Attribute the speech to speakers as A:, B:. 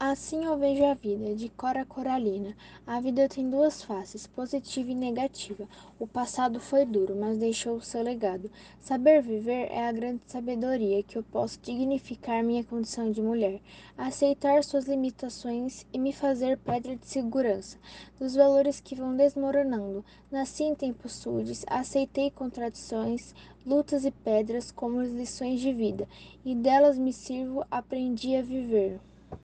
A: Assim eu vejo a vida, de Cora Coralina. A vida tem duas faces, positiva e negativa. O passado foi duro, mas deixou o seu legado. Saber viver é a grande sabedoria que eu posso dignificar minha condição de mulher, aceitar suas limitações e me fazer pedra de segurança dos valores que vão desmoronando. Nasci em tempos sudes, aceitei contradições, lutas e pedras como lições de vida, e delas me sirvo, aprendi a viver.